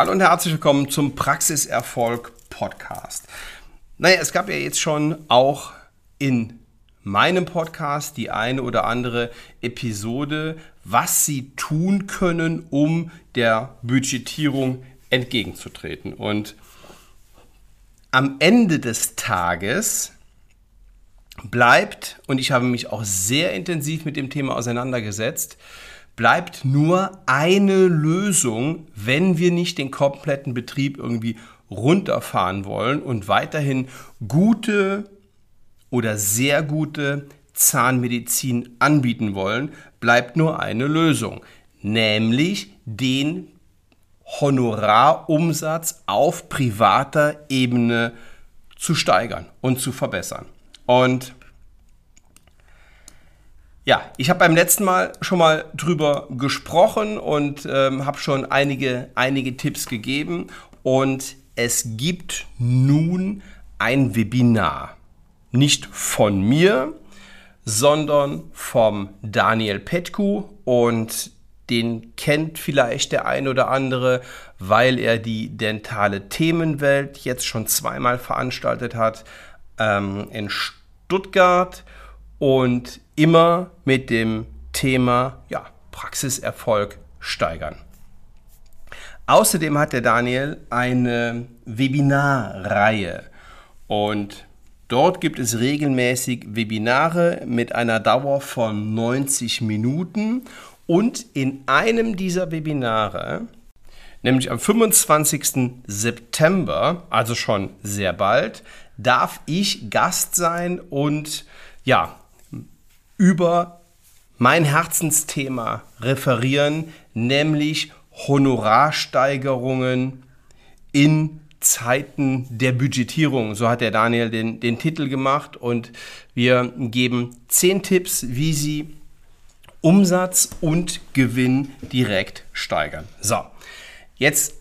Hallo und herzlich willkommen zum Praxiserfolg Podcast. Naja, es gab ja jetzt schon auch in meinem Podcast die eine oder andere Episode, was Sie tun können, um der Budgetierung entgegenzutreten. Und am Ende des Tages bleibt, und ich habe mich auch sehr intensiv mit dem Thema auseinandergesetzt, bleibt nur eine Lösung, wenn wir nicht den kompletten Betrieb irgendwie runterfahren wollen und weiterhin gute oder sehr gute Zahnmedizin anbieten wollen, bleibt nur eine Lösung, nämlich den Honorarumsatz auf privater Ebene zu steigern und zu verbessern. Und ja, ich habe beim letzten Mal schon mal drüber gesprochen und ähm, habe schon einige, einige Tipps gegeben. Und es gibt nun ein Webinar. Nicht von mir, sondern vom Daniel Petku und den kennt vielleicht der ein oder andere, weil er die dentale Themenwelt jetzt schon zweimal veranstaltet hat ähm, in Stuttgart und immer mit dem Thema ja, Praxiserfolg steigern. Außerdem hat der Daniel eine Webinarreihe und dort gibt es regelmäßig Webinare mit einer Dauer von 90 Minuten und in einem dieser Webinare, nämlich am 25. September, also schon sehr bald, darf ich Gast sein und ja, über mein Herzensthema referieren, nämlich Honorarsteigerungen in Zeiten der Budgetierung. So hat der Daniel den, den Titel gemacht und wir geben zehn Tipps, wie Sie Umsatz und Gewinn direkt steigern. So, jetzt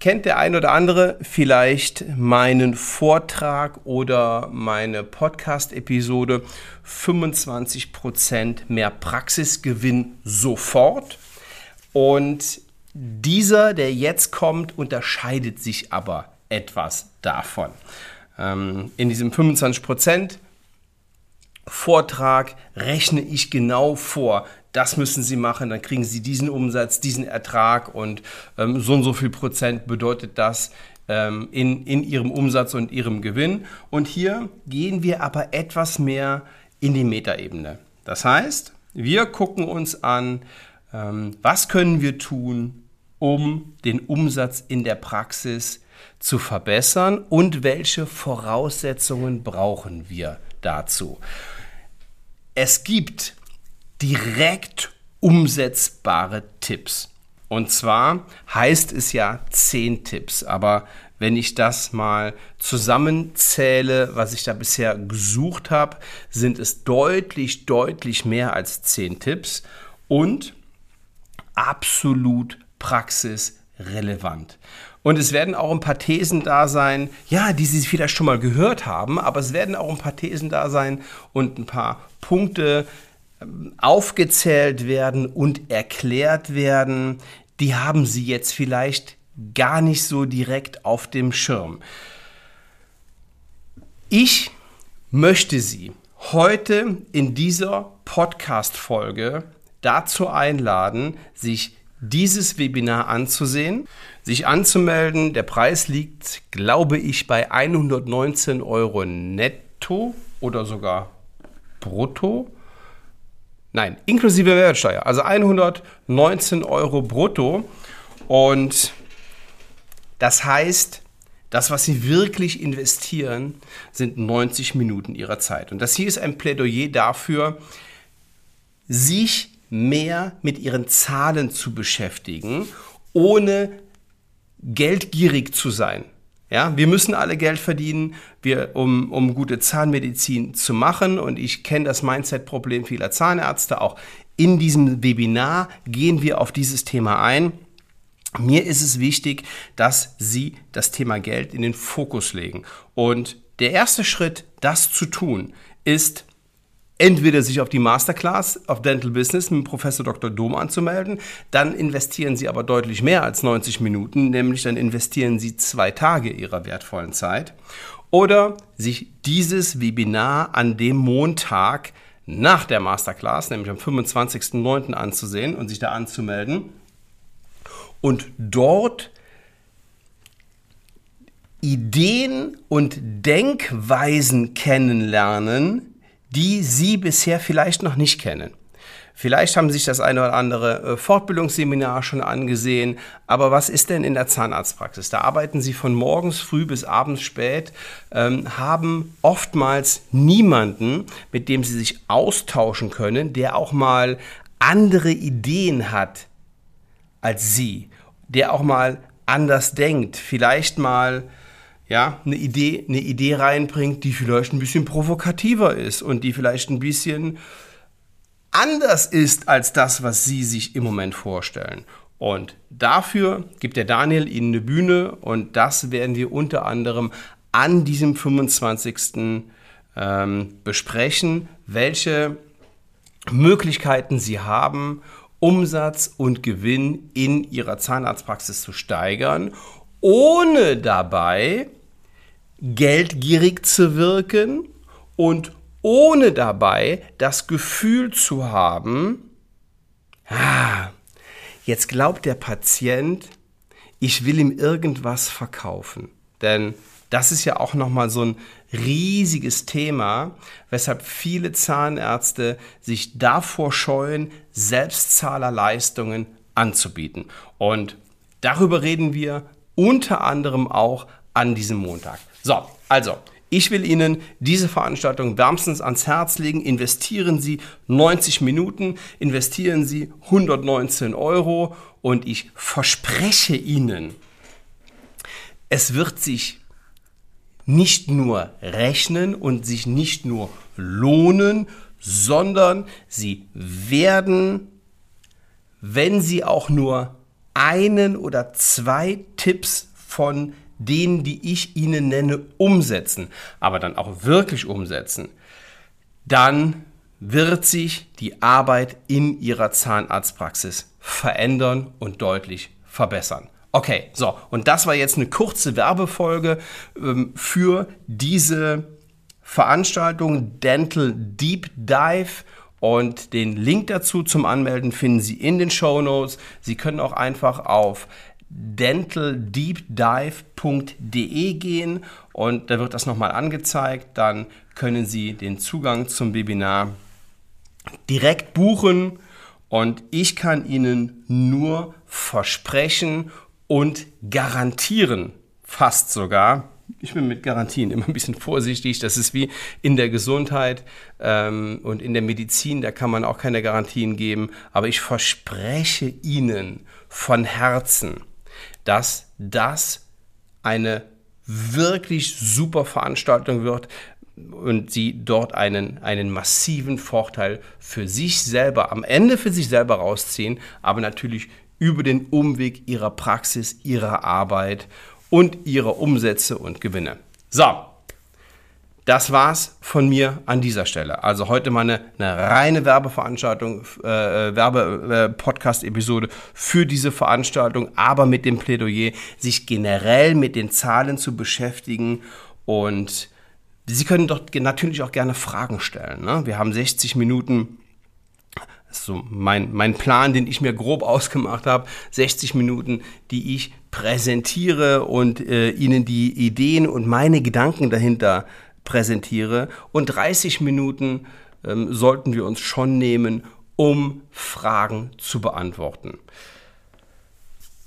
kennt der ein oder andere vielleicht meinen Vortrag oder meine Podcast-Episode 25% mehr Praxisgewinn sofort. Und dieser, der jetzt kommt, unterscheidet sich aber etwas davon. Ähm, in diesem 25% Vortrag rechne ich genau vor, das müssen Sie machen, dann kriegen Sie diesen Umsatz, diesen Ertrag und ähm, so und so viel Prozent bedeutet das ähm, in, in Ihrem Umsatz und Ihrem Gewinn. Und hier gehen wir aber etwas mehr in die Metaebene. Das heißt, wir gucken uns an, ähm, was können wir tun, um den Umsatz in der Praxis zu verbessern und welche Voraussetzungen brauchen wir dazu. Es gibt direkt umsetzbare Tipps. Und zwar heißt es ja 10 Tipps, aber wenn ich das mal zusammenzähle, was ich da bisher gesucht habe, sind es deutlich, deutlich mehr als 10 Tipps und absolut praxisrelevant. Und es werden auch ein paar Thesen da sein, ja, die Sie vielleicht schon mal gehört haben, aber es werden auch ein paar Thesen da sein und ein paar Punkte, aufgezählt werden und erklärt werden, die haben Sie jetzt vielleicht gar nicht so direkt auf dem Schirm. Ich möchte Sie heute in dieser Podcast-Folge dazu einladen, sich dieses Webinar anzusehen, sich anzumelden. Der Preis liegt, glaube ich, bei 119 Euro netto oder sogar brutto. Nein, inklusive Mehrwertsteuer. Also 119 Euro brutto. Und das heißt, das, was Sie wirklich investieren, sind 90 Minuten Ihrer Zeit. Und das hier ist ein Plädoyer dafür, sich mehr mit Ihren Zahlen zu beschäftigen, ohne geldgierig zu sein. Ja, wir müssen alle Geld verdienen, wir, um, um gute Zahnmedizin zu machen. Und ich kenne das Mindset-Problem vieler Zahnärzte. Auch in diesem Webinar gehen wir auf dieses Thema ein. Mir ist es wichtig, dass Sie das Thema Geld in den Fokus legen. Und der erste Schritt, das zu tun, ist entweder sich auf die Masterclass auf Dental Business mit Professor Dr. Dom anzumelden, dann investieren Sie aber deutlich mehr als 90 Minuten, nämlich dann investieren Sie zwei Tage Ihrer wertvollen Zeit. Oder sich dieses Webinar an dem Montag nach der Masterclass, nämlich am 25.09. anzusehen und sich da anzumelden und dort Ideen und Denkweisen kennenlernen, die Sie bisher vielleicht noch nicht kennen. Vielleicht haben Sie sich das eine oder andere äh, Fortbildungsseminar schon angesehen, aber was ist denn in der Zahnarztpraxis? Da arbeiten Sie von morgens früh bis abends spät, ähm, haben oftmals niemanden, mit dem Sie sich austauschen können, der auch mal andere Ideen hat als Sie, der auch mal anders denkt, vielleicht mal ja, eine Idee, eine Idee reinbringt, die vielleicht ein bisschen provokativer ist und die vielleicht ein bisschen anders ist als das, was Sie sich im Moment vorstellen. Und dafür gibt der Daniel Ihnen eine Bühne und das werden wir unter anderem an diesem 25. Ähm, besprechen, welche Möglichkeiten Sie haben, Umsatz und Gewinn in Ihrer Zahnarztpraxis zu steigern, ohne dabei geldgierig zu wirken und ohne dabei das Gefühl zu haben, ah, jetzt glaubt der Patient, ich will ihm irgendwas verkaufen. Denn das ist ja auch nochmal so ein riesiges Thema, weshalb viele Zahnärzte sich davor scheuen, Selbstzahlerleistungen anzubieten. Und darüber reden wir unter anderem auch an diesem Montag. So, also, ich will Ihnen diese Veranstaltung wärmstens ans Herz legen. Investieren Sie 90 Minuten, investieren Sie 119 Euro und ich verspreche Ihnen, es wird sich nicht nur rechnen und sich nicht nur lohnen, sondern Sie werden, wenn Sie auch nur einen oder zwei Tipps von denen, die ich Ihnen nenne, umsetzen, aber dann auch wirklich umsetzen, dann wird sich die Arbeit in Ihrer Zahnarztpraxis verändern und deutlich verbessern. Okay, so, und das war jetzt eine kurze Werbefolge ähm, für diese Veranstaltung Dental Deep Dive. Und den Link dazu zum Anmelden finden Sie in den Show Notes. Sie können auch einfach auf dentaldeepdive.de gehen und da wird das nochmal angezeigt. Dann können Sie den Zugang zum Webinar direkt buchen und ich kann Ihnen nur versprechen und garantieren, fast sogar, ich bin mit Garantien immer ein bisschen vorsichtig. Das ist wie in der Gesundheit ähm, und in der Medizin, da kann man auch keine Garantien geben. Aber ich verspreche Ihnen von Herzen, dass das eine wirklich super Veranstaltung wird und sie dort einen, einen massiven Vorteil für sich selber, am Ende für sich selber rausziehen, aber natürlich über den Umweg ihrer Praxis, ihrer Arbeit und ihrer Umsätze und Gewinne. So, das war's von mir an dieser Stelle. Also heute mal eine, eine reine Werbeveranstaltung, äh, Werbe-Podcast-Episode äh, für diese Veranstaltung, aber mit dem Plädoyer, sich generell mit den Zahlen zu beschäftigen und Sie können dort natürlich auch gerne Fragen stellen. Ne? Wir haben 60 Minuten so mein, mein Plan, den ich mir grob ausgemacht habe, 60 Minuten, die ich präsentiere und äh, Ihnen die Ideen und meine Gedanken dahinter präsentiere. Und 30 Minuten ähm, sollten wir uns schon nehmen, um Fragen zu beantworten.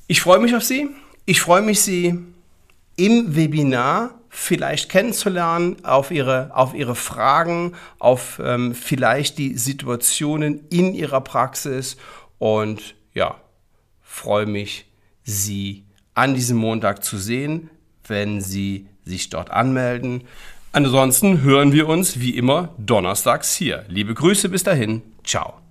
Ich freue mich auf Sie. Ich freue mich, Sie im Webinar vielleicht kennenzulernen, auf Ihre, auf Ihre Fragen, auf ähm, vielleicht die Situationen in Ihrer Praxis und ja, freue mich, Sie an diesem Montag zu sehen, wenn Sie sich dort anmelden. Ansonsten hören wir uns wie immer donnerstags hier. Liebe Grüße bis dahin. Ciao.